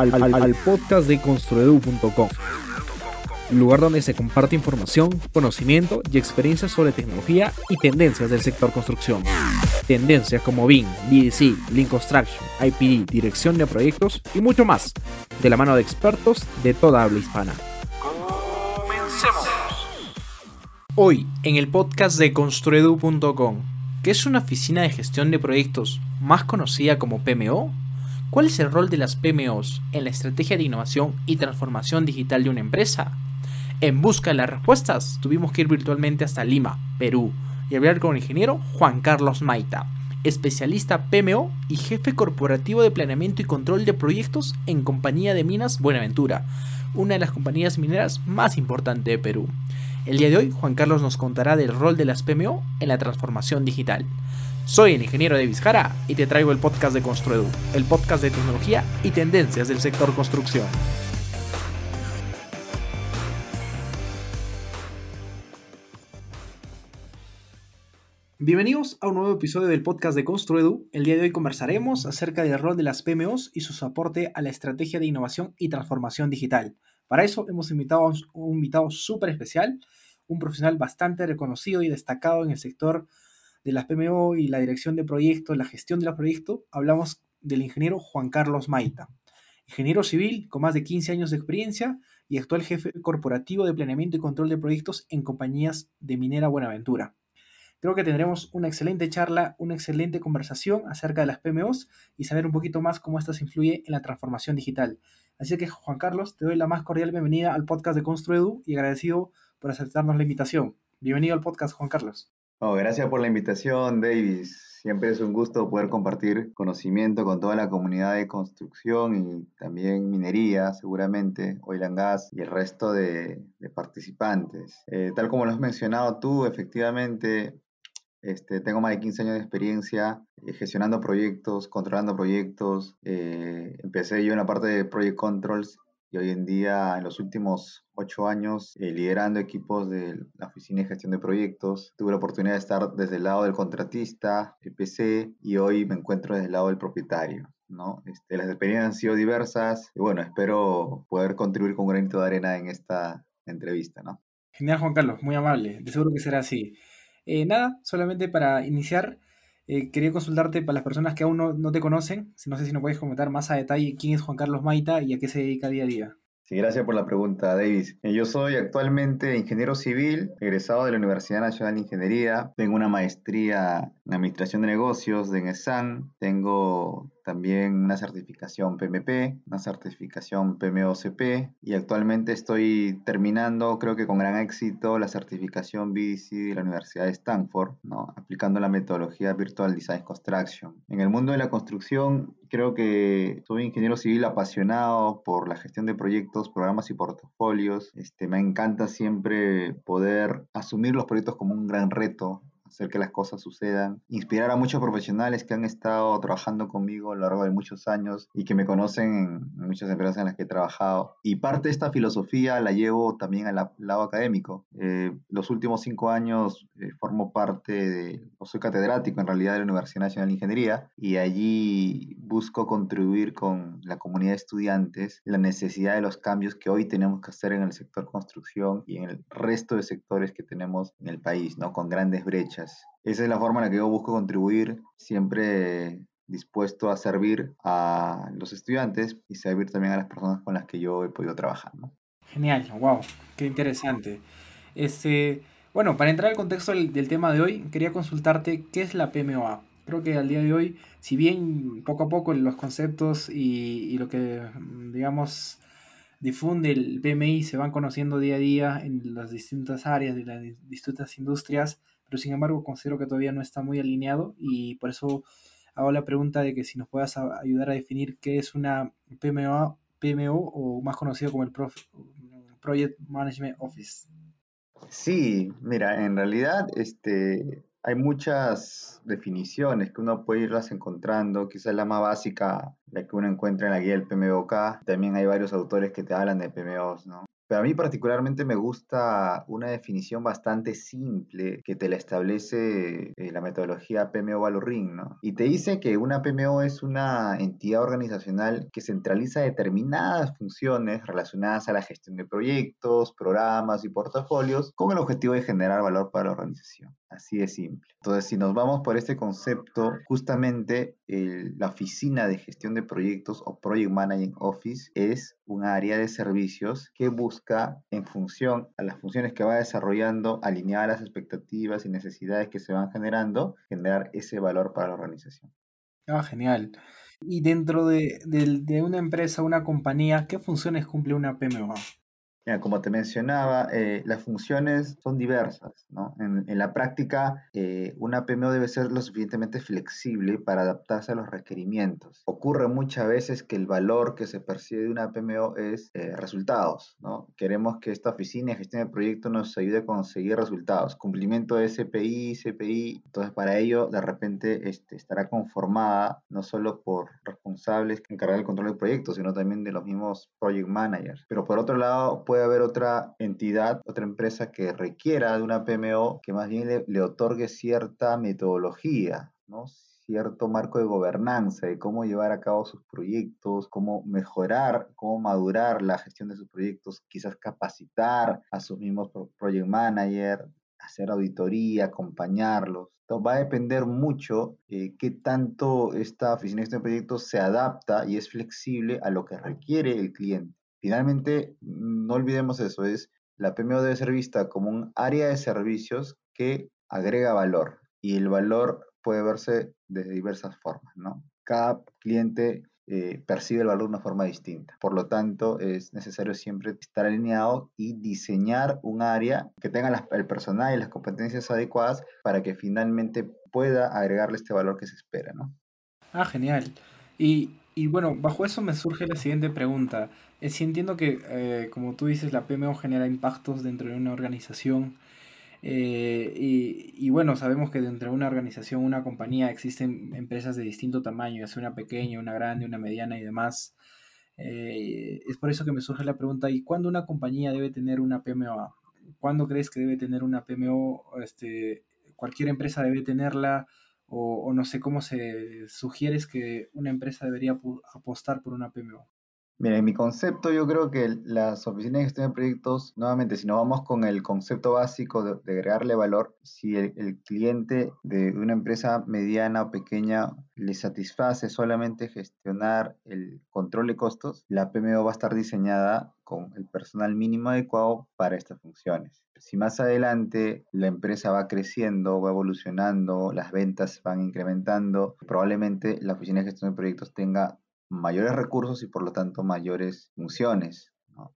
al, podcast de construedu.com, lugar donde se comparte información, conocimiento y experiencias sobre tecnología y tendencias del sector construcción. Tendencias como BIM, BDC, Lean Construction, IPD, dirección de proyectos y mucho más, de la mano de expertos de toda habla hispana. Hoy, en el podcast de construedu.com, ¿qué es una oficina de gestión de proyectos más conocida como PMO? ¿Cuál es el rol de las PMOs en la estrategia de innovación y transformación digital de una empresa? En busca de las respuestas, tuvimos que ir virtualmente hasta Lima, Perú, y hablar con el ingeniero Juan Carlos Maita, especialista PMO y jefe corporativo de planeamiento y control de proyectos en Compañía de Minas Buenaventura, una de las compañías mineras más importantes de Perú. El día de hoy, Juan Carlos nos contará del rol de las PMO en la transformación digital. Soy el ingeniero de Vizcara y te traigo el podcast de Construedu, el podcast de tecnología y tendencias del sector construcción. Bienvenidos a un nuevo episodio del podcast de Construedu. El día de hoy conversaremos acerca del rol de las PMOs y su aporte a la estrategia de innovación y transformación digital. Para eso hemos invitado a un invitado súper especial, un profesional bastante reconocido y destacado en el sector de las PMO y la dirección de proyectos, la gestión de los proyectos. Hablamos del ingeniero Juan Carlos Maita, ingeniero civil con más de 15 años de experiencia y actual jefe corporativo de planeamiento y control de proyectos en compañías de Minera Buenaventura. Creo que tendremos una excelente charla, una excelente conversación acerca de las PMOs y saber un poquito más cómo estas influyen en la transformación digital. Así que, Juan Carlos, te doy la más cordial bienvenida al podcast de Construedu y agradecido por aceptarnos la invitación. Bienvenido al podcast, Juan Carlos. Oh, gracias por la invitación, Davis. Siempre es un gusto poder compartir conocimiento con toda la comunidad de construcción y también minería, seguramente, oil and gas y el resto de, participantes. Eh, tal como lo has mencionado tú, efectivamente, este, tengo más de 15 años de experiencia eh, gestionando proyectos, controlando proyectos. Eh, empecé yo en la parte de Project Controls y hoy en día, en los últimos ocho años, eh, liderando equipos de la Oficina de Gestión de Proyectos. Tuve la oportunidad de estar desde el lado del contratista, EPC, y hoy me encuentro desde el lado del propietario. ¿no? Este, las experiencias han sido diversas y bueno, espero poder contribuir con un granito de arena en esta entrevista. ¿no? Genial, Juan Carlos, muy amable. De seguro que será así. Eh, nada, solamente para iniciar, eh, quería consultarte para las personas que aún no, no, te conocen, no sé si nos puedes comentar más a detalle quién es Juan Carlos Maita y a qué se dedica día a día. Sí, gracias por la pregunta, Davis. Eh, yo soy actualmente ingeniero civil, egresado de la Universidad Nacional de Ingeniería. Tengo una maestría en Administración de Negocios de ENESAN. Tengo también una certificación PMP, una certificación PMOCP y actualmente estoy terminando, creo que con gran éxito, la certificación BDC de la Universidad de Stanford, ¿no? aplicando la metodología Virtual Design Construction. En el mundo de la construcción, creo que soy ingeniero civil apasionado por la gestión de proyectos, programas y portafolios. Este, me encanta siempre poder asumir los proyectos como un gran reto, hacer que las cosas sucedan, inspirar a muchos profesionales que han estado trabajando conmigo a lo largo de muchos años y que me conocen en muchas empresas en las que he trabajado. Y parte de esta filosofía la llevo también al lado académico. Eh, los últimos cinco años eh, formo parte de, o soy catedrático en realidad de la Universidad Nacional de Ingeniería y allí busco contribuir con la comunidad de estudiantes la necesidad de los cambios que hoy tenemos que hacer en el sector construcción y en el resto de sectores que tenemos en el país, ¿no? Con grandes brechas esa es la forma en la que yo busco contribuir, siempre dispuesto a servir a los estudiantes y servir también a las personas con las que yo he podido trabajar. ¿no? Genial, wow, qué interesante. Este, bueno, para entrar al contexto del, del, tema de hoy, quería consultarte qué es la PMOA. Creo que al día de hoy, si bien poco a poco los conceptos y, y lo que, digamos, difunde el PMI se van conociendo día a día en las distintas áreas de las distintas industrias, pero sin embargo considero que todavía no está muy alineado y por eso hago la pregunta de que si nos puedas ayudar a definir qué es una PMO, PMO o más conocido como el Project Management Office. Sí, mira, en realidad este, hay muchas definiciones que uno puede irlas encontrando, quizás la más básica, la que uno encuentra en la guía del PMOK, también hay varios autores que te hablan de PMOs, ¿no? Pero a mí particularmente me gusta una definición bastante simple que te la establece eh, la metodología PMO Valoring, ¿no? Y te dice que una PMO es una entidad organizacional que centraliza determinadas funciones relacionadas a la gestión de proyectos, programas y portafolios con el objetivo de generar valor para la organización. Así de simple. Entonces, si nos vamos por este concepto, justamente la oficina de gestión de proyectos o Project Managing Office es un área de servicios que busca, en función a las funciones que va desarrollando, alinear las expectativas y necesidades que se van generando, generar ese valor para la organización. Ah, genial. Y dentro de, de una empresa, una compañía, ¿qué funciones cumple una PMO? Como te mencionaba, eh, las funciones son diversas. ¿no? En, la práctica, eh, una PMO debe ser lo suficientemente flexible para adaptarse a los requerimientos. Ocurre muchas veces que el valor que se percibe de una PMO es eh, resultados. ¿no? Queremos que esta oficina de gestión de proyectos nos ayude a conseguir resultados, cumplimiento de SPI, CPI. Entonces, para ello, de repente este, estará conformada no solo por responsables que encargan el control del proyecto, sino también de los mismos project managers. Pero por otro lado, puede haber otra entidad, otra empresa que requiera de una PMO que más bien le, otorgue cierta metodología, ¿no? cierto marco de gobernanza de cómo llevar a cabo sus proyectos, cómo mejorar, cómo madurar la gestión de sus proyectos, quizás capacitar a sus mismos project manager, hacer auditoría, acompañarlos. Va a depender mucho eh, qué tanto esta oficina de proyectos se adapta y es flexible a lo que requiere el cliente. Finalmente, no olvidemos eso, es la PMO debe ser vista como un área de servicios que agrega valor y el valor puede verse de diversas formas, ¿no? Cada cliente eh, percibe el valor de una forma distinta. Por lo tanto, es necesario siempre estar alineado y diseñar un área que tenga el personal y las competencias adecuadas para que finalmente pueda agregarle este valor que se espera, ¿no? Ah, genial. Y, y bueno, bajo eso me surge la siguiente pregunta. Eh, sí entiendo que, eh, como tú dices, la PMO genera impactos dentro de una organización. Eh, y, bueno, sabemos que dentro de una organización, una compañía, existen empresas de distinto tamaño, ya sea una pequeña, una grande, una mediana y demás. es por eso que me surge la pregunta, ¿y cuándo una compañía debe tener una PMO? ¿Cuándo crees que debe tener una PMO? Este, ¿Cualquier empresa debe tenerla? O, o no sé cómo se sugiere que una empresa debería apostar por una PMO. Mira, en mi concepto yo creo que las oficinas de gestión de proyectos, nuevamente, si no vamos con el concepto básico de, agregarle valor, si el, cliente de una empresa mediana o pequeña le satisface solamente gestionar el control de costos, la PMO va a estar diseñada con el personal mínimo adecuado para estas funciones. Si más adelante la empresa va creciendo, va evolucionando, las ventas van incrementando, probablemente la oficina de gestión de proyectos tenga mayores recursos y por lo tanto mayores funciones.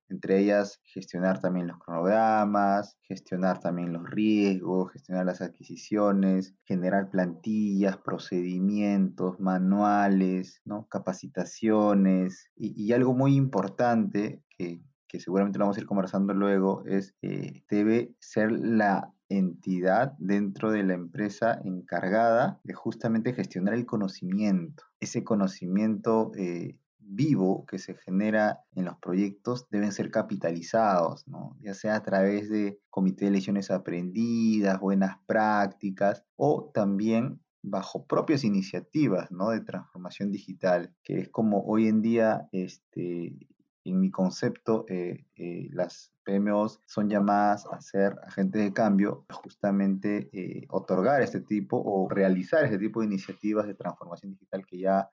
Entre ellas, gestionar también los cronogramas, gestionar también los riesgos, gestionar las adquisiciones, generar plantillas, procedimientos, manuales, ¿no? capacitaciones. Y, algo muy importante que, seguramente lo vamos a ir conversando luego es eh, debe ser la entidad dentro de la empresa encargada de justamente gestionar el conocimiento. Ese conocimiento eh, vivo que se genera en los proyectos deben ser capitalizados, ya sea a través de comité de lecciones aprendidas, buenas prácticas o también bajo propias iniciativas ¿no? de transformación digital, que es como hoy en día este, en mi concepto, eh, eh, las PMOs son llamadas a ser agentes de cambio, justamente eh, otorgar este tipo o realizar este tipo de iniciativas de transformación digital que ya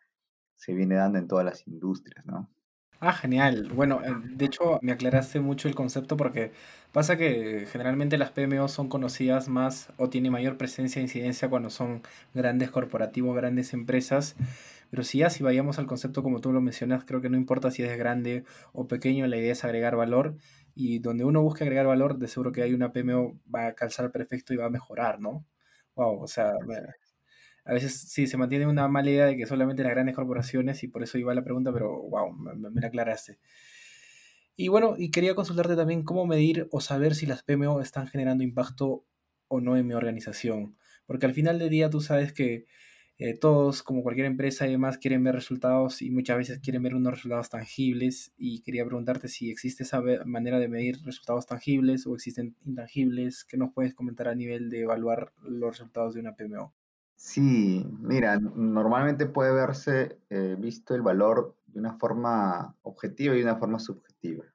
se viene dando en todas las industrias, ¿no? Ah, genial. Bueno, de hecho me aclaraste mucho el concepto porque pasa que generalmente las PMOs son conocidas más o tienen mayor presencia e incidencia cuando son grandes corporativos, grandes empresas pero si ya si vayamos al concepto como tú lo mencionas, creo que no importa si es grande o pequeño, la idea es agregar valor y donde uno busque agregar valor, de seguro que hay una PMO va a calzar perfecto y va a mejorar, ¿no? Wow, o sea, a veces sí se mantiene una mala idea de que solamente las grandes corporaciones y por eso iba la pregunta, pero wow, me, me la aclaraste. Y bueno, y quería consultarte también cómo medir o saber si las PMO están generando impacto o no en mi organización. Porque al final del día tú sabes que eh, todos, como cualquier empresa y demás, quieren ver resultados y muchas veces quieren ver unos resultados tangibles. Y quería preguntarte si existe esa manera de medir resultados tangibles o existen intangibles. ¿Qué nos puedes comentar a nivel de evaluar los resultados de una PMO? Sí, mira, normalmente puede verse eh, visto el valor de una forma objetiva y de una forma subjetiva.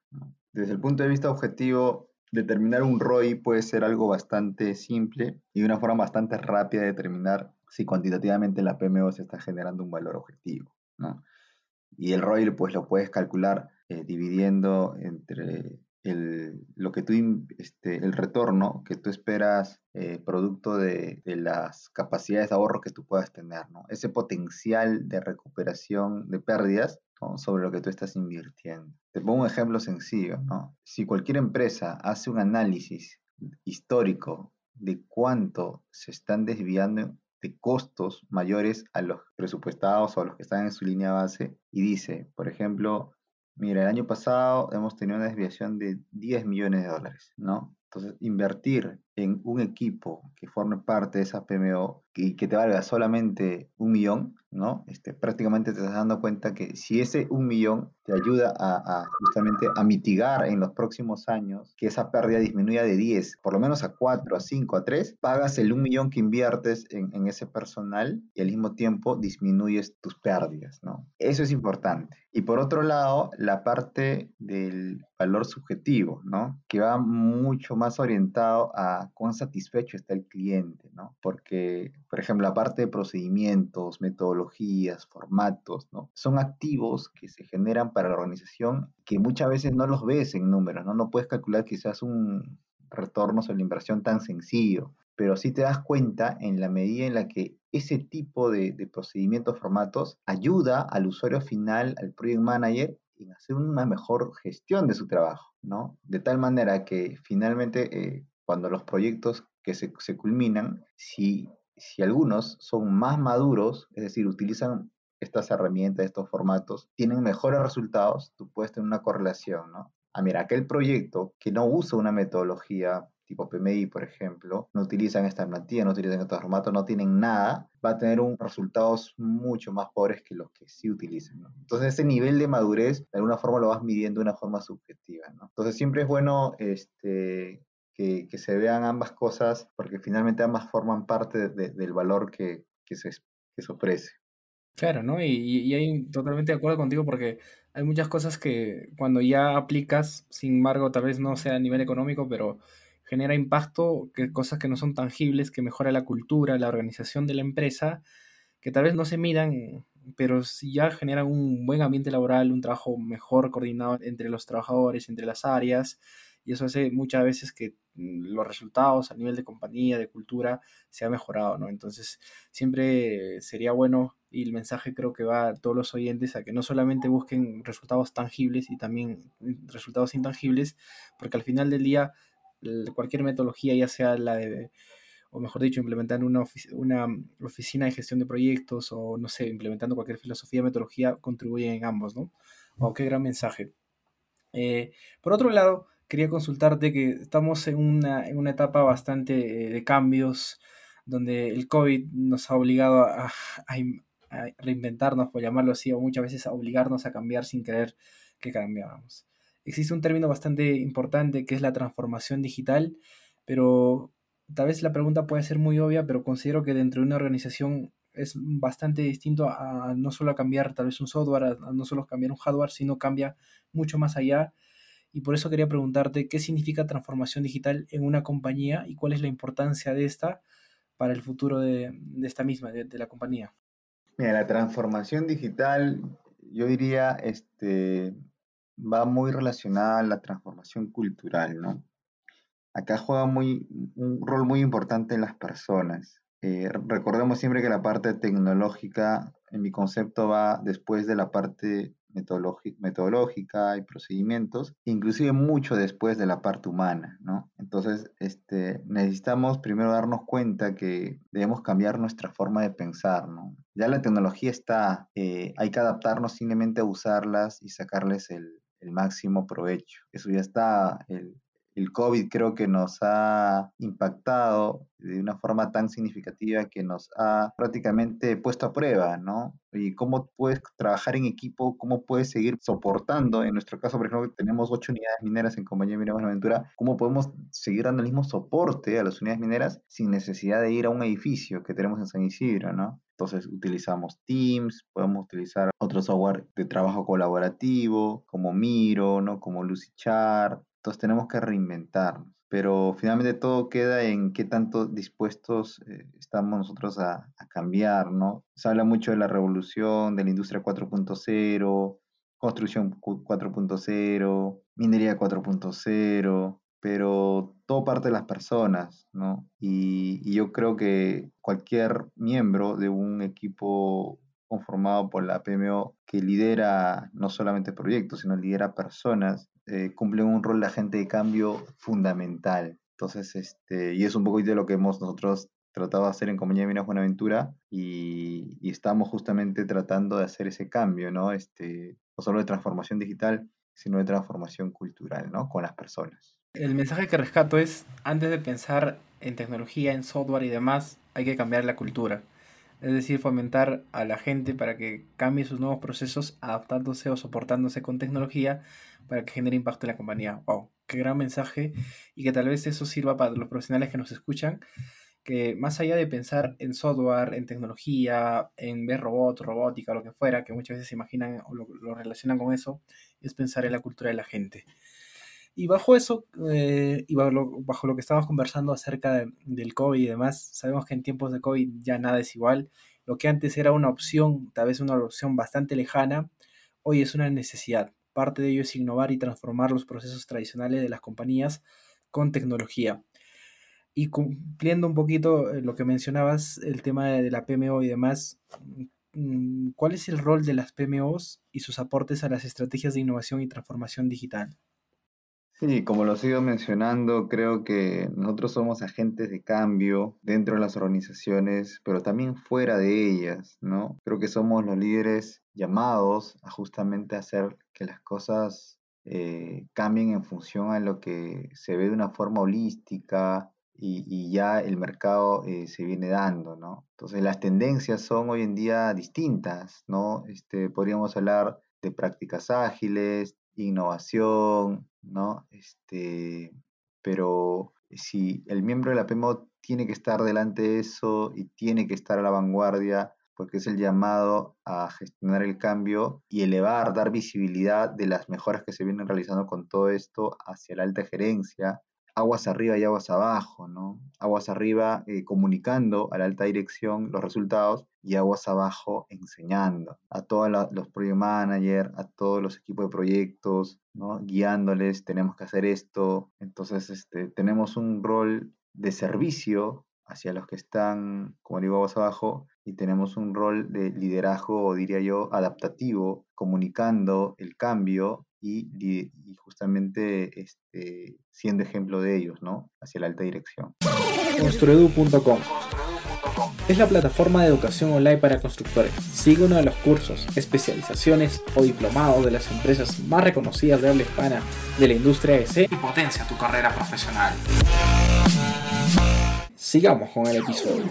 Desde el punto de vista objetivo, determinar un ROI puede ser algo bastante simple y de una forma bastante rápida de determinar si cuantitativamente la PMO se está generando un valor objetivo. ¿no? Y el ROI pues lo puedes calcular eh, dividiendo entre el, lo que tú, este, el retorno que tú esperas eh, producto de, de, las capacidades de ahorro que tú puedas tener, ¿no? Ese potencial de recuperación de pérdidas sobre lo que tú estás invirtiendo. Te pongo un ejemplo sencillo, ¿no? Si cualquier empresa hace un análisis histórico de cuánto se están desviando de costos mayores a los presupuestados o a los que están en su línea base y dice, por ejemplo, mira, el año pasado hemos tenido una desviación de 10 millones de dólares, ¿no? Entonces, invertir en un equipo que forme parte de esa PMO y que te valga solamente un millón, ¿no? Este, prácticamente te estás dando cuenta que si ese un millón te ayuda a, justamente a mitigar en los próximos años que esa pérdida disminuya de 10, por lo menos a 4, a 5, a 3, pagas el un millón que inviertes en, en ese personal y al mismo tiempo disminuyes tus pérdidas, ¿no? Eso es importante. Y por otro lado, la parte del valor subjetivo, ¿no? Que va mucho más orientado a cuán satisfecho está el cliente, ¿no? Porque por ejemplo, la parte de procedimientos, metodologías, formatos. Son activos que se generan para la organización que muchas veces no los ves en números, ¿no? No puedes calcular quizás un retorno sobre la inversión tan sencillo, pero sí te das cuenta en la medida en la que ese tipo de, de procedimientos, formatos, ayuda al usuario final, al project manager, en hacer una mejor gestión de su trabajo, ¿no? De tal manera que finalmente eh, cuando los proyectos que se, culminan, si si algunos son más maduros, es decir, utilizan estas herramientas, estos formatos, tienen mejores resultados, tú puedes tener una correlación, ¿no? Ah, mira, aquel proyecto que no usa una metodología tipo PMI, por ejemplo, no utilizan esta plantilla, no utilizan estos formatos, no tienen nada, va a tener un, resultados mucho más pobres que los que sí utilizan. ¿no? Entonces, ese nivel de madurez, de alguna forma lo vas midiendo de una forma subjetiva. ¿no? Entonces, siempre es bueno este, que, se vean ambas cosas, porque finalmente ambas forman parte del valor que, se, se ofrece. Claro, ¿no? Y, y, hay totalmente de acuerdo contigo porque hay muchas cosas que cuando ya aplicas, sin embargo, tal vez no sea a nivel económico, pero genera impacto, que cosas que no son tangibles, que mejora la cultura, la organización de la empresa, que tal vez no se midan, pero ya generan un buen ambiente laboral, un trabajo mejor coordinado entre los trabajadores, entre las áreas, y eso hace muchas veces que mm, los resultados a nivel de compañía, de cultura, se ha mejorado, ¿no? Entonces, siempre sería bueno, y el mensaje creo que va a todos los oyentes, a que no solamente busquen resultados tangibles y también mm, resultados intangibles, porque al final del día, cualquier metodología, ya sea la de o mejor dicho, implementando una, una, oficina de gestión de proyectos o, no sé, implementando cualquier filosofía, metodología, contribuyen en ambos, ¿no? Oh, qué gran mensaje. Eh, por otro lado, quería consultarte que estamos en una, en una etapa bastante eh, de cambios, donde el COVID nos ha obligado a, reinventarnos, por llamarlo así, o muchas veces a obligarnos a cambiar sin creer que cambiáramos. Existe un término bastante importante que es la transformación digital, pero tal vez la pregunta puede ser muy obvia, pero considero que dentro de una organización es bastante distinto a, no solo cambiar tal vez un software, a no solo cambiar un hardware, sino cambia mucho más allá y por eso quería preguntarte qué significa transformación digital en una compañía y cuál es la importancia de esta para el futuro de, esta misma, de, la compañía. Mira, la transformación digital, yo diría, este, va muy relacionada a la transformación cultural, ¿no? Acá juega muy, un rol muy importante en las personas. Eh, recordemos siempre que la parte tecnológica, en mi concepto, va después de la parte metodológica y procedimientos, inclusive mucho después de la parte humana, ¿no? Entonces, este, necesitamos primero darnos cuenta que debemos cambiar nuestra forma de pensar, ¿no? Ya la tecnología está, eh, hay que adaptarnos simplemente a usarlas y sacarles el, el máximo provecho. Eso ya está, el, el COVID creo que nos ha impactado de una forma tan significativa que nos ha prácticamente puesto a prueba, ¿no? Y cómo puedes trabajar en equipo, cómo puedes seguir soportando, en nuestro caso, por ejemplo, tenemos ocho unidades mineras en Compañía Minera Buenaventura, cómo podemos seguir dando el mismo soporte a las unidades mineras sin necesidad de ir a un edificio que tenemos en San Isidro, ¿no? Entonces utilizamos Teams, podemos utilizar otro software de trabajo colaborativo como Miro, ¿no? Como Lucichart, entonces tenemos que reinventarnos. Pero finalmente todo queda en qué tanto dispuestos eh, estamos nosotros a, cambiar, ¿no? Se habla mucho de la revolución, de la industria 4.0, construcción 4.0, minería 4.0, pero todo parte de las personas, ¿no? Y, yo creo que cualquier miembro de un equipo conformado por la PMO que lidera no solamente proyectos, sino lidera personas, eh, cumplen un rol de agente de cambio fundamental. Entonces, este, y es un poco de lo que hemos nosotros tratado de hacer en Compañía de Minas Buenaventura y, y, estamos justamente tratando de hacer ese cambio, ¿no? Este, no solo de transformación digital, sino de transformación cultural, ¿no? Con las personas. El mensaje que rescato es, antes de pensar en tecnología, en software y demás, hay que cambiar la cultura. Es decir, fomentar a la gente para que cambie sus nuevos procesos adaptándose o soportándose con tecnología para que genere impacto en la compañía. ¡Wow! ¡Qué gran mensaje! Y que tal vez eso sirva para los profesionales que nos escuchan, que más allá de pensar en software, en tecnología, en ver robots, robótica, lo que fuera, que muchas veces se imaginan o lo, lo relacionan con eso, es pensar en la cultura de la gente. Y bajo eso, eh, y bajo lo, que estábamos conversando acerca de, del COVID y demás, sabemos que en tiempos de COVID ya nada es igual. Lo que antes era una opción, tal vez una opción bastante lejana, hoy es una necesidad. Parte de ello es innovar y transformar los procesos tradicionales de las compañías con tecnología. Y cumpliendo un poquito lo que mencionabas, el tema de la PMO y demás, mm, ¿cuál es el rol de las PMOs y sus aportes a las estrategias de innovación y transformación digital? Sí, como lo sigo mencionando, creo que nosotros somos agentes de cambio dentro de las organizaciones, pero también fuera de ellas, ¿no? Creo que somos los líderes llamados a justamente hacer que las cosas eh, cambien en función a lo que se ve de una forma holística y, y ya el mercado eh, se viene dando, ¿no? Entonces las tendencias son hoy en día distintas, ¿no? Este, podríamos hablar de prácticas ágiles, innovación, ¿no? Este, pero si el miembro de la PMO tiene que estar delante de eso y tiene que estar a la vanguardia, porque es el llamado a gestionar el cambio y elevar, dar visibilidad de las mejoras que se vienen realizando con todo esto hacia la alta gerencia, aguas arriba y aguas abajo, ¿no? Aguas arriba eh, comunicando a la alta dirección los resultados y aguas abajo enseñando a todos los project managers, a todos los equipos de proyectos, ¿no? Guiándoles, tenemos que hacer esto. Entonces, este, tenemos un rol de servicio hacia los que están, como digo, aguas abajo, y tenemos un rol de liderazgo, diría yo, adaptativo, comunicando el cambio y, justamente este, siendo ejemplo de ellos, ¿no? Hacia la alta dirección. Construedu.com es la plataforma de educación online para constructores. Sigue uno de los cursos, especializaciones o diplomados de las empresas más reconocidas de habla hispana de la industria EC y potencia tu carrera profesional. Sigamos con el episodio.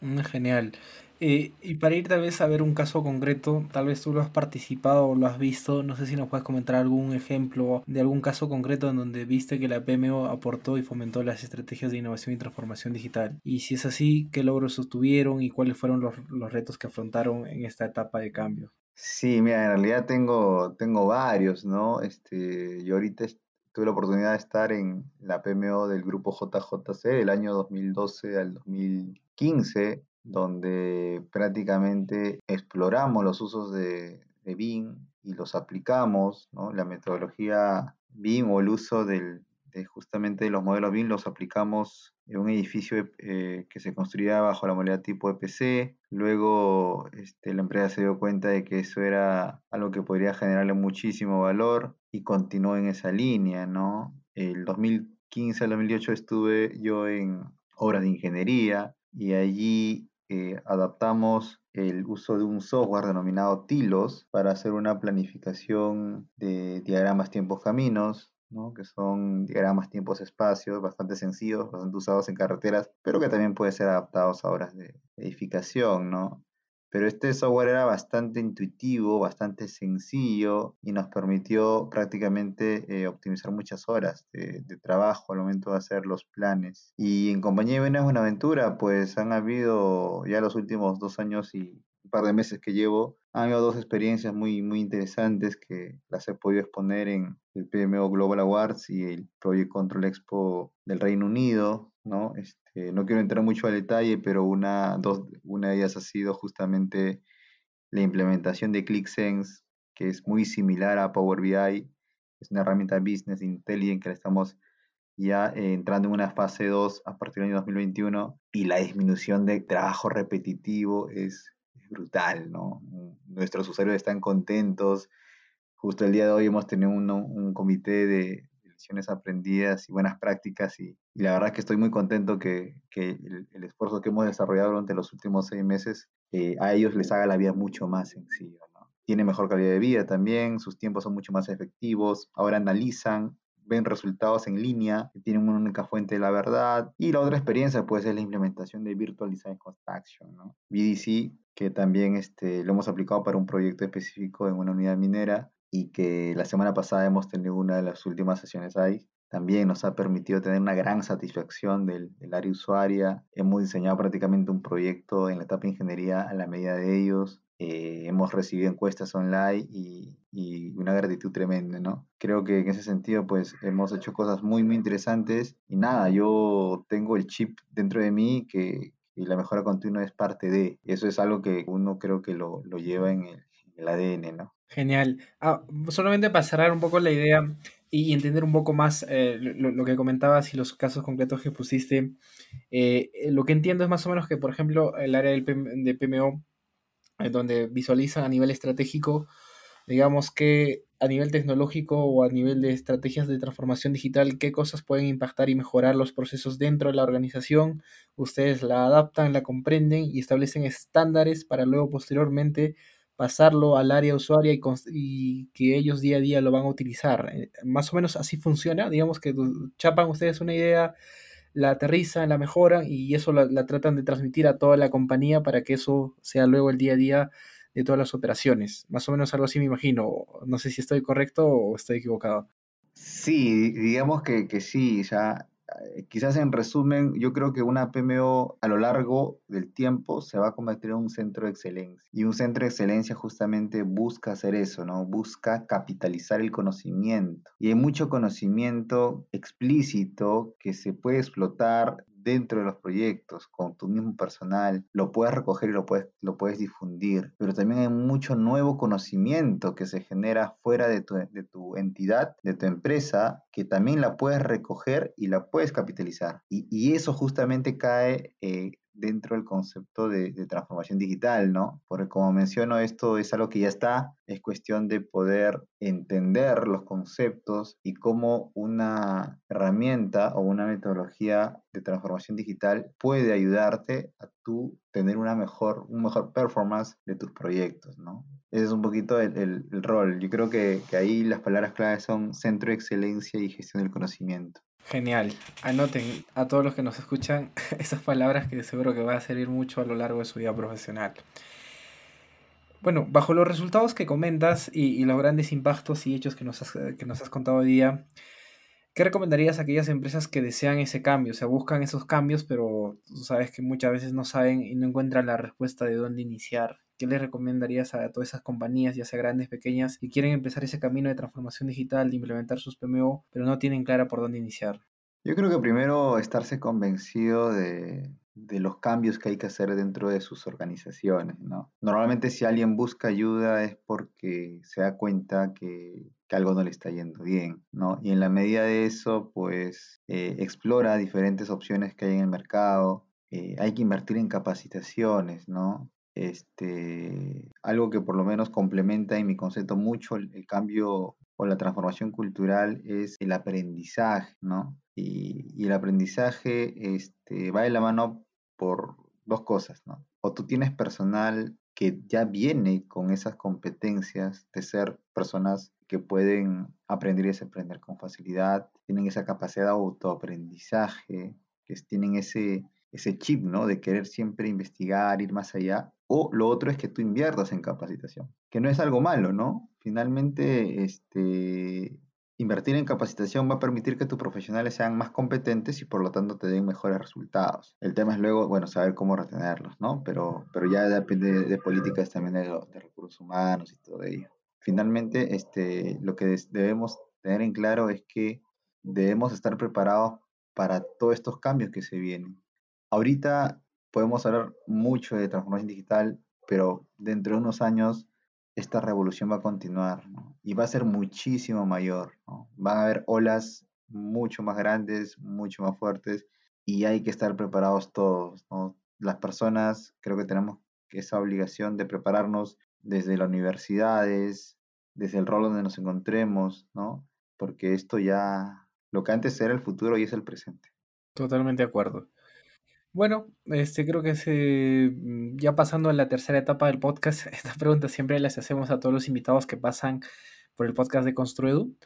Mm, genial. Eh, y para ir tal vez a ver un caso concreto, tal vez tú lo has participado o lo has visto, no sé si nos puedes comentar algún ejemplo de algún caso concreto en donde viste que la PMO aportó y fomentó las estrategias de innovación y transformación digital. Y si es así, ¿qué logros obtuvieron y cuáles fueron los, los retos que afrontaron en esta etapa de cambio? Sí, mira, en realidad tengo, tengo varios, ¿no? Este, yo ahorita tuve la oportunidad de estar en la PMO del grupo JJC del año 2012 al 2015 donde prácticamente exploramos los usos de, de BIM y los aplicamos, ¿no? La metodología BIM o el uso del, de justamente los modelos BIM los aplicamos en un edificio eh, que se construía bajo la modalidad tipo EPC. Luego este, la empresa se dio cuenta de que eso era algo que podría generarle muchísimo valor y continuó en esa línea, ¿no? El 2015 al 2018 estuve yo en obras de ingeniería y allí eh, adaptamos el uso de un software denominado Tilos para hacer una planificación de diagramas tiempos caminos ¿no? que son diagramas tiempos-espacios, bastante sencillos, bastante usados en carreteras, pero que también pueden ser adaptados a horas de edificación. ¿no? Pero este software era bastante intuitivo, bastante sencillo y nos permitió prácticamente eh, optimizar muchas horas de, trabajo al momento de hacer los planes. Y en compañía de Buena Buenaventura, pues han habido ya los últimos dos años y un par de meses que llevo, han habido dos experiencias muy, muy interesantes que las he podido exponer en el PMO Global Awards y el Project Control Expo del Reino Unido, ¿no? Este, no quiero entrar mucho al detalle, pero una, dos, una de ellas ha sido justamente la implementación de ClickSense, que es muy similar a Power BI, es una herramienta Business Intelligence que estamos ya entrando en una fase 2 a partir del año 2021 y la disminución de trabajo repetitivo es brutal, ¿no? Nuestros usuarios están contentos. Justo el día de hoy hemos tenido un comité de lecciones aprendidas y buenas prácticas y, la verdad es que estoy muy contento que, que el, esfuerzo que hemos desarrollado durante los últimos seis meses eh, a ellos les haga la vida mucho más sencilla. ¿no? Mejor calidad de vida también, sus tiempos son mucho más efectivos, ahora analizan ven resultados en línea, tienen una única fuente de la verdad. Y la otra experiencia, pues, es la implementación de Virtual Design Construction, ¿no? BDC, que también este, lo hemos aplicado para un proyecto específico en una unidad minera y que la semana pasada hemos tenido una de las últimas sesiones ahí. También nos ha permitido tener una gran satisfacción del, área usuaria. Hemos diseñado prácticamente un proyecto en la etapa de ingeniería a la medida de ellos. Eh, hemos recibido encuestas online y, y, una gratitud tremenda, ¿no? Creo que en ese sentido, pues hemos hecho cosas muy, muy interesantes y nada, yo tengo el chip dentro de mí que, la mejora continua es parte de, eso es algo que uno creo que lo, lo lleva en el, el, ADN, ¿no? Genial. Ah, solamente para cerrar un poco la idea y entender un poco más eh, lo, que comentabas y los casos concretos que pusiste, eh, lo que entiendo es más o menos que, por ejemplo, el área del de PMO donde visualizan a nivel estratégico, digamos que a nivel tecnológico o a nivel de estrategias de transformación digital, qué cosas pueden impactar y mejorar los procesos dentro de la organización. Ustedes la adaptan, la comprenden y establecen estándares para luego posteriormente pasarlo al área usuaria y, que ellos día a día lo van a utilizar. Eh, más o menos así funciona. Digamos que chapan ustedes una idea la aterrizan, la mejoran y eso la, tratan de transmitir a toda la compañía para que eso sea luego el día a día de todas las operaciones. Más o menos algo así me imagino. No sé si estoy correcto o estoy equivocado. Sí, digamos que, que sí, ya quizás en resumen, yo creo que una PMO a lo largo del tiempo se va a convertir en un centro de excelencia. Y un centro de excelencia justamente busca hacer eso, ¿no? Busca capitalizar el conocimiento. Y hay mucho conocimiento explícito que se puede explotar dentro de los proyectos, con tu mismo personal, lo puedes recoger y lo puedes, lo puedes difundir, pero también hay mucho nuevo conocimiento que se genera fuera de tu, de tu entidad, de tu empresa, que también la puedes recoger y la puedes capitalizar. Y, y eso justamente cae eh, dentro del concepto de, transformación digital, ¿no? Porque como menciono, esto es algo que ya está, es cuestión de poder entender los conceptos y cómo una herramienta o una metodología de transformación digital puede ayudarte a tú tener una mejor, un mejor performance de tus proyectos, ¿no? Ese es un poquito el, rol. Yo creo que, que ahí las palabras claves son centro de excelencia y gestión del conocimiento. Genial. Anoten a todos los que nos escuchan esas palabras que seguro que va a servir mucho a lo largo de su vida profesional. Bueno, bajo los resultados que comentas y, los grandes impactos y hechos que nos, has, que nos has contado hoy día, ¿qué recomendarías a aquellas empresas que desean ese cambio? O sea, buscan esos cambios, pero sabes que muchas veces no saben y no encuentran la respuesta de dónde iniciar. ¿Qué le recomendarías a todas esas compañías, ya sea grandes, pequeñas, que quieren empezar ese camino de transformación digital, de implementar sus PMO, pero no tienen clara por dónde iniciar? Yo creo que primero estarse convencido de, los cambios que hay que hacer dentro de sus organizaciones, ¿no? Normalmente si alguien busca ayuda es porque se da cuenta que, algo no le está yendo bien, ¿no? Y en la medida de eso, pues eh, explora diferentes opciones que hay en el mercado. Eh, hay que invertir en capacitaciones, ¿no? Este, algo que por lo menos complementa en mi concepto mucho el, cambio o la transformación cultural es el aprendizaje, ¿no? Y, el aprendizaje este, va de la mano por dos cosas, ¿no? O tú tienes personal que ya viene con esas competencias de ser personas que pueden aprender y desaprender con facilidad, tienen esa capacidad de autoaprendizaje, que tienen ese, ese chip, ¿no? De querer siempre investigar, ir más allá. O lo otro es que tú inviertas en capacitación, que no es algo malo, ¿no? Finalmente, este, Invertir en capacitación va a permitir que tus profesionales sean más competentes y por lo tanto te den mejores resultados. El tema es luego, bueno, saber cómo retenerlos, ¿no? Pero, pero ya depende de, políticas también de, de, recursos humanos y todo ello. Finalmente, este, lo que debemos tener en claro es que debemos estar preparados para todos estos cambios que se vienen. Ahorita podemos hablar mucho de transformación digital, pero dentro de unos años esta revolución va a continuar y va a ser muchísimo mayor. Van a haber olas mucho más grandes, mucho más fuertes y hay que estar preparados todos. Las personas creo que tenemos esa obligación de prepararnos desde las universidades, desde el rol donde nos encontremos, ¿no? porque esto ya, lo que antes era el futuro y es el presente. Totalmente de acuerdo. Bueno, este creo que se, mm, ya pasando a la tercera etapa del podcast, esta pregunta siempre las hacemos a todos los invitados que pasan por el podcast de Construedu.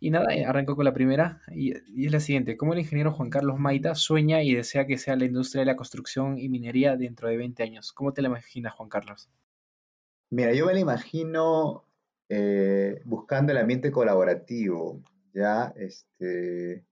Y nada, arranco con la primera y, es la siguiente. ¿Cómo el ingeniero Juan Carlos Maita sueña y desea que sea la industria de la construcción y minería dentro de 20 años? ¿Cómo te la imaginas, Juan Carlos? Mira, yo me la imagino eh, buscando el ambiente colaborativo, ¿ya? Este,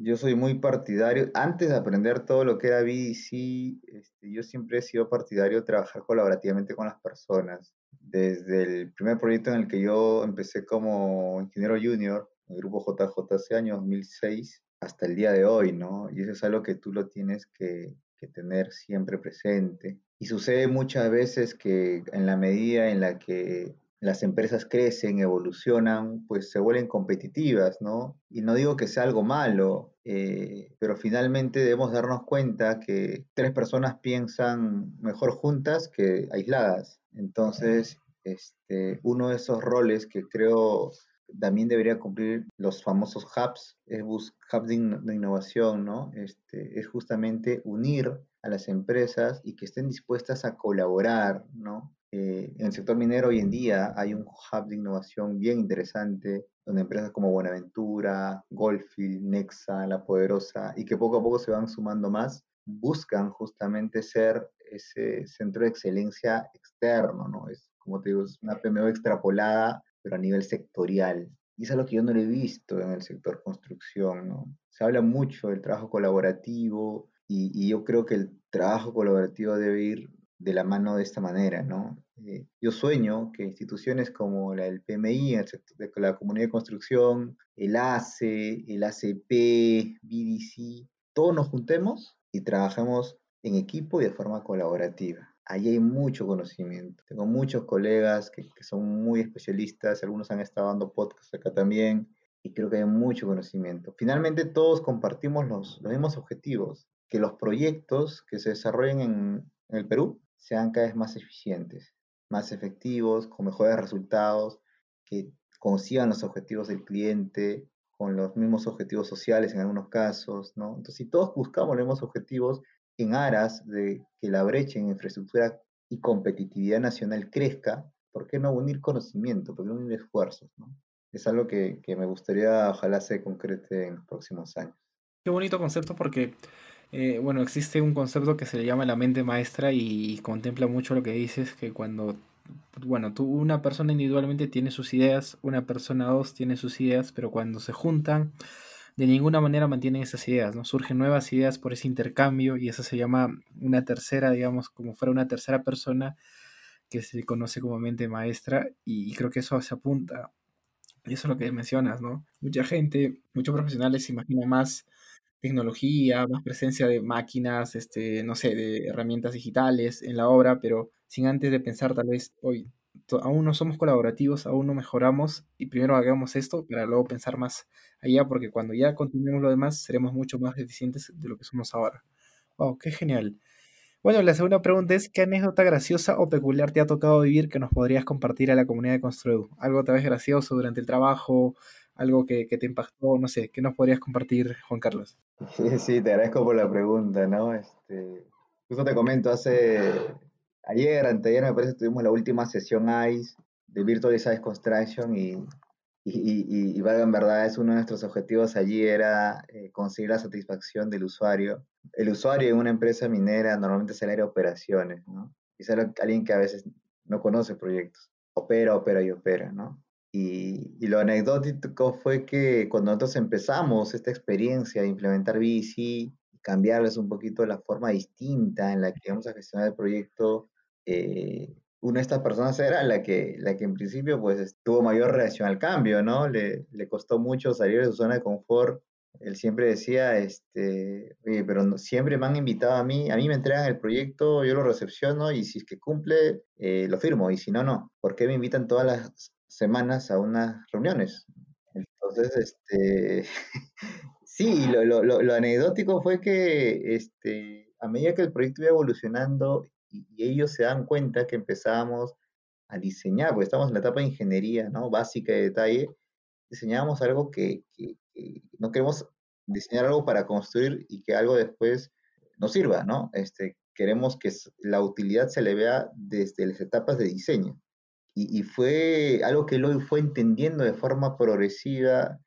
yo soy muy partidario, antes de aprender todo lo que era BDC, este, yo siempre he sido partidario de trabajar colaborativamente con las personas. Desde el primer proyecto en el que yo empecé como ingeniero junior, el grupo JJ hace año 2006, hasta el día de hoy, ¿no? Y eso es algo que tú lo tienes que, que tener siempre presente. Y sucede muchas veces que en la medida en la que las empresas crecen, evolucionan, pues se vuelven competitivas, ¿no? Y no digo que sea algo malo, eh, pero finalmente debemos darnos cuenta que tres personas piensan mejor juntas que aisladas. Entonces, este, uno de esos roles que creo también debería cumplir los famosos hubs, es hubs de, innovación, ¿no? Este, es justamente unir a las empresas y que estén dispuestas a colaborar, ¿no? Eh, en el sector minero hoy en día hay un hub de innovación bien interesante, donde empresas como Buenaventura, Goldfield, Nexa, La Poderosa, y que poco a poco se van sumando más, buscan justamente ser ese centro de excelencia externo, ¿no? Es, como te digo, es una PMO extrapolada, pero a nivel sectorial. Y es lo que yo no lo he visto en el sector construcción, ¿no? Se habla mucho del trabajo colaborativo y yo creo que el trabajo colaborativo debe ir de la mano de esta manera, ¿no? Eh, yo sueño que instituciones como la del PMI, la comunidad de construcción, el ACE, el ACP, BDC, todos nos juntemos y trabajemos en equipo y de forma colaborativa. Allí hay mucho conocimiento. Tengo muchos colegas que, que son muy especialistas, algunos han estado dando podcasts acá también, y creo que hay mucho conocimiento. Finalmente todos compartimos los, los mismos objetivos, que los proyectos que se desarrollen en, en el Perú sean cada vez más eficientes, más efectivos, con mejores resultados, que consigan los objetivos del cliente, con los mismos objetivos sociales en algunos casos, ¿no? Entonces, si todos buscamos los mismos objetivos en aras de que la brecha en infraestructura y competitividad nacional crezca, ¿por qué no unir conocimiento? ¿Por qué no unir esfuerzos? Es algo que, que me gustaría, ojalá se concrete en los próximos años. Qué bonito concepto porque eh, bueno, existe un concepto que se le llama la mente maestra y contempla mucho lo que dices, que cuando, bueno, tú, una persona individualmente tiene sus ideas, una persona dos tiene sus ideas, pero cuando se juntan, de ninguna manera mantienen esas ideas, ¿no? Surgen nuevas ideas por ese intercambio y eso se llama una tercera, digamos, como fuera una tercera persona que se conoce como mente maestra y creo que eso se apunta. Y eso es lo que mencionas, ¿no? Mucha gente, muchos profesionales se imaginan más tecnología, más presencia de máquinas, este, no sé, de herramientas digitales en la obra, pero sin antes de pensar tal vez, hoy aún no somos colaborativos, aún no mejoramos y primero hagamos esto para luego pensar más allá, porque cuando ya continuemos lo demás seremos mucho más eficientes de lo que somos ahora. Wow, qué genial. Bueno, la segunda pregunta es, ¿qué anécdota graciosa o peculiar te ha tocado vivir que nos podrías compartir a la comunidad de Construedu? ¿Algo tal vez gracioso durante el trabajo, algo que, te impactó, no sé, ¿qué nos podrías compartir, Juan Carlos? Sí, te agradezco por la pregunta, ¿no? Este, justo te comento, hace ayer, anteayer me parece, tuvimos la última sesión ICE de Virtual Design Construction y, y, y, valga en verdad, es uno de nuestros objetivos allí era eh, conseguir la satisfacción del usuario. El usuario en una empresa minera normalmente es el área de operaciones, ¿no? es alguien que a veces no conoce proyectos. Opera, opera y opera, ¿no? Y, y, lo anecdótico fue que cuando nosotros empezamos esta experiencia de implementar BC, cambiarles un poquito la forma distinta en la que íbamos a gestionar el proyecto, eh, una de estas personas era la que, la que en principio pues tuvo mayor reacción al cambio, ¿no? Le, le costó mucho salir de su zona de confort. Él siempre decía, este, oye, pero siempre me han invitado a mí, a mí me entregan el proyecto, yo lo recepciono y si es que cumple, eh, lo firmo y si no, no. ¿Por qué me invitan todas las semanas a unas reuniones? Entonces, este, sí, lo, lo, lo, anecdótico fue que este, a medida que el proyecto iba evolucionando y, ellos se dan cuenta que empezábamos a diseñar, porque estamos en la etapa de ingeniería, ¿no? Básica de detalle, diseñábamos algo que, no queremos diseñar algo para construir y que algo después nos sirva, ¿no? Este, queremos que la utilidad se le vea desde las etapas de diseño. Y, fue algo que él hoy fue entendiendo de forma progresiva.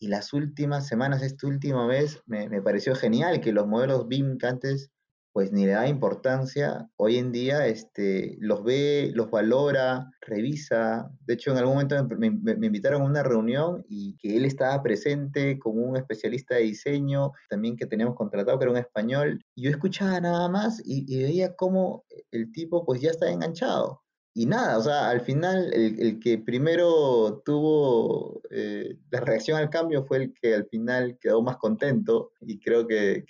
Y las últimas semanas, esta última vez, me, me pareció genial que los modelos BIM que antes pues ni le da importancia. Hoy en día este, los ve, los valora, revisa. De hecho, en algún momento me, invitaron a una reunión y que él estaba presente como un especialista de diseño, también que teníamos contratado, que era un español. Y yo escuchaba nada más y, veía cómo el tipo pues ya está enganchado. Y nada, o sea, al final el, que primero tuvo eh, la reacción al cambio fue el que al final quedó más contento y creo que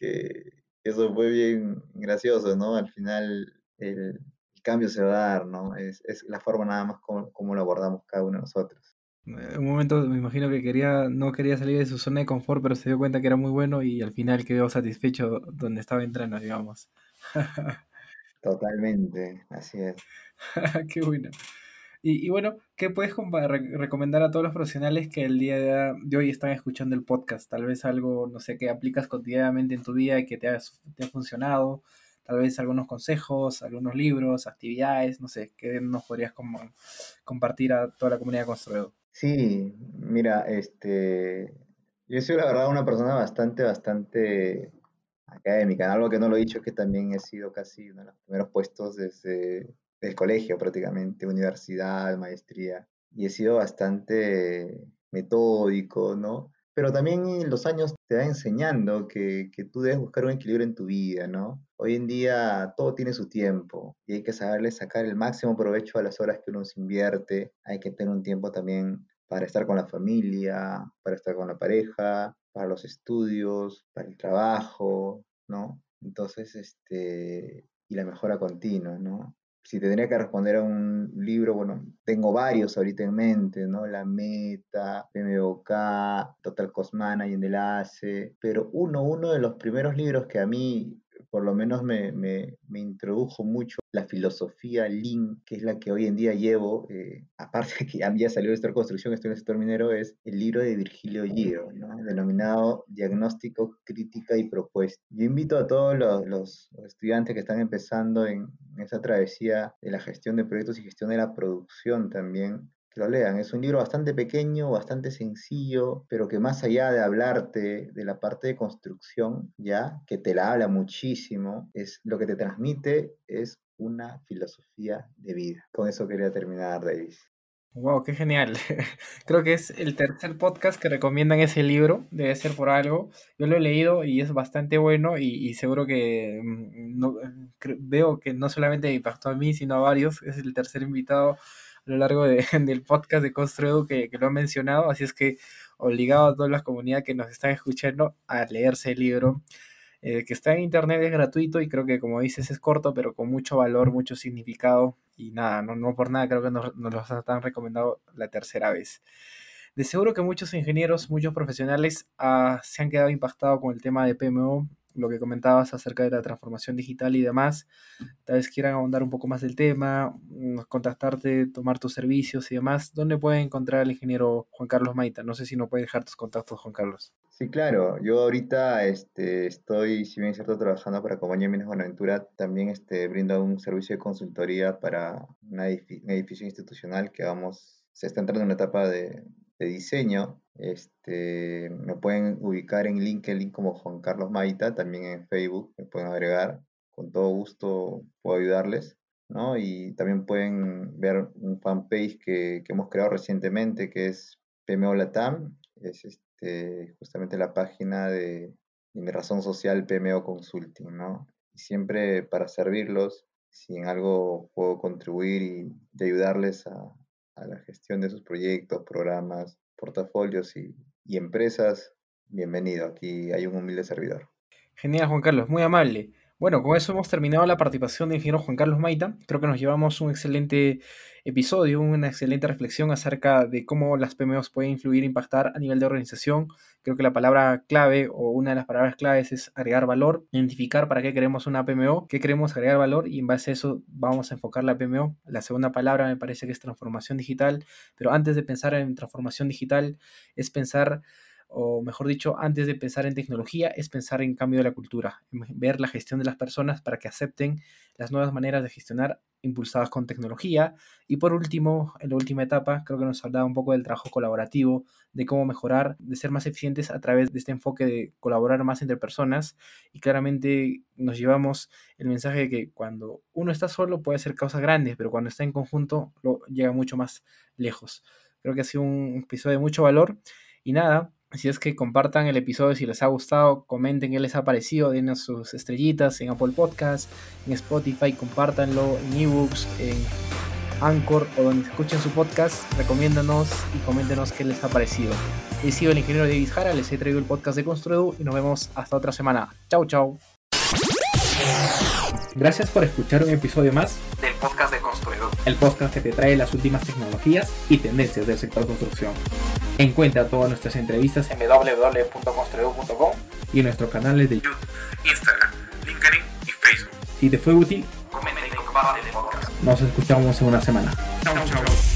eso fue bien gracioso, ¿no? Al final el, cambio se va a dar, ¿no? Es, la forma nada más como, lo abordamos cada uno de nosotros. En un momento me imagino que quería, no quería salir de su zona de confort, pero se dio cuenta que era muy bueno y al final quedó satisfecho donde estaba entrando, digamos. Totalmente, así es. Qué bueno. Y, bueno, ¿qué puedes recomendar a todos los profesionales que el día de hoy están escuchando el podcast? Tal vez algo, no sé, que aplicas cotidianamente en tu vida y que te ha, te ha funcionado. Tal vez algunos consejos, algunos libros, actividades, no sé, ¿qué nos podrías como compartir a toda la comunidad construido? Sí, mira, este, yo soy la verdad una persona bastante, bastante académica. Algo que no lo he dicho es que también he sido casi uno de los primeros puestos desde del colegio prácticamente, universidad, maestría, y he sido bastante metódico, ¿no? Pero también los años te va enseñando que, que, tú debes buscar un equilibrio en tu vida, ¿no? Hoy en día todo tiene su tiempo y hay que saberle sacar el máximo provecho a las horas que uno se invierte. Hay que tener un tiempo también para estar con la familia, para estar con la pareja, para los estudios, para el trabajo, ¿no? Entonces, este, y la mejora continua, ¿no? si tendría que responder a un libro, bueno, tengo varios ahorita en mente, ¿no? La Meta, PMBOK, Total Cost y Enlace, pero uno, uno de los primeros libros que a mí por lo menos me, me, me, introdujo mucho la filosofía Lean, que es la que hoy en día llevo, eh, aparte de que ya, salió de esta construcción, estoy en el sector minero, es el libro de Virgilio Giro, denominado Diagnóstico, Crítica y Propuesta. Yo invito a todos los, estudiantes que están empezando en esa travesía de la gestión de proyectos y gestión de la producción también, que lo lean. Es un libro bastante pequeño, bastante sencillo, pero que más allá de hablarte de la parte de construcción, ya, que te la habla muchísimo, es lo que te transmite es una filosofía de vida. Con eso quería terminar, Davis. Wow, qué genial. Creo que es el tercer podcast que recomiendan ese libro, debe ser por algo. Yo lo he leído y es bastante bueno y, seguro que mm, no, veo que no solamente impactó a mí, sino a varios. Es el tercer invitado a lo largo de, del podcast de Construedo que, que, lo ha mencionado, así es que obligado a toda la comunidad que nos están escuchando a leerse el libro, eh, que está en internet, es gratuito y creo que como dices es corto, pero con mucho valor, mucho significado y nada, no, no por nada creo que nos, nos lo han recomendado la tercera vez. De seguro que muchos ingenieros, muchos profesionales ah, se han quedado impactados con el tema de PMO lo que comentabas acerca de la transformación digital y demás, tal vez quieran ahondar un poco más del tema, mm, contactarte, tomar tus servicios y demás, ¿dónde puede encontrar al ingeniero Juan Carlos Maita? No sé si no puede dejar tus contactos, Juan Carlos. Sí, claro. Yo ahorita este, estoy, si bien es cierto, trabajando para Compañía Minas Buenaventura, también este, brindo un servicio de consultoría para un edificio institucional que vamos, se está entrando en una etapa de, de diseño. Este, me pueden ubicar en LinkedIn como Juan Carlos Maita, también en Facebook me pueden agregar. Con todo gusto puedo ayudarles. ¿no? Y también pueden ver un fanpage que, que hemos creado recientemente que es PMO Latam. Es este, justamente la página de, mi razón social PMO Consulting, ¿no? Y siempre para servirlos, si en algo puedo contribuir y, ayudarles a, a la gestión de sus proyectos, programas, portafolios y, empresas, bienvenido. Aquí hay un humilde servidor. Genial, Juan Carlos, muy amable. Bueno, con eso hemos terminado la participación del ingeniero Juan Carlos Maita. Creo que nos llevamos un excelente episodio, una excelente reflexión acerca de cómo las PMOs pueden influir e impactar a nivel de organización. Creo que la palabra clave o una de las palabras claves es agregar valor, identificar para qué queremos una PMO, qué queremos agregar valor y en base a eso vamos a enfocar la PMO. La segunda palabra me parece que es transformación digital, pero antes de pensar en transformación digital es pensar o mejor dicho, antes de pensar en tecnología, es pensar en cambio de la cultura, ver la gestión de las personas para que acepten las nuevas maneras de gestionar impulsadas con tecnología. Y por último, en la última etapa, creo que nos hablaba un poco del trabajo colaborativo, de cómo mejorar, de ser más eficientes a través de este enfoque de colaborar más entre personas. Y claramente nos llevamos el mensaje de que cuando uno está solo puede hacer cosas grandes, pero cuando está en conjunto lo llega mucho más lejos. Creo que ha sido un episodio de mucho valor. Y nada, Así es que compartan el episodio si les ha gustado, comenten qué les ha parecido, denos sus estrellitas en Apple Podcast, en Spotify, compártanlo en ebooks, en Anchor o donde escuchen su podcast, recomiéndanos y coméntenos qué les ha parecido. He sido el ingeniero David Jara, les he traído el podcast de Construedu y nos vemos hasta otra semana. Chau, chau. Gracias por escuchar un episodio más del podcast de Construedu, el podcast que te trae las últimas tecnologías y tendencias del sector construcción. Encuentra todas nuestras entrevistas en www.construedu.com y en nuestros canales de YouTube, Instagram, LinkedIn y Facebook. Si te fue útil, comenta y comparte el podcast. Nos escuchamos en una semana. Chau, chau.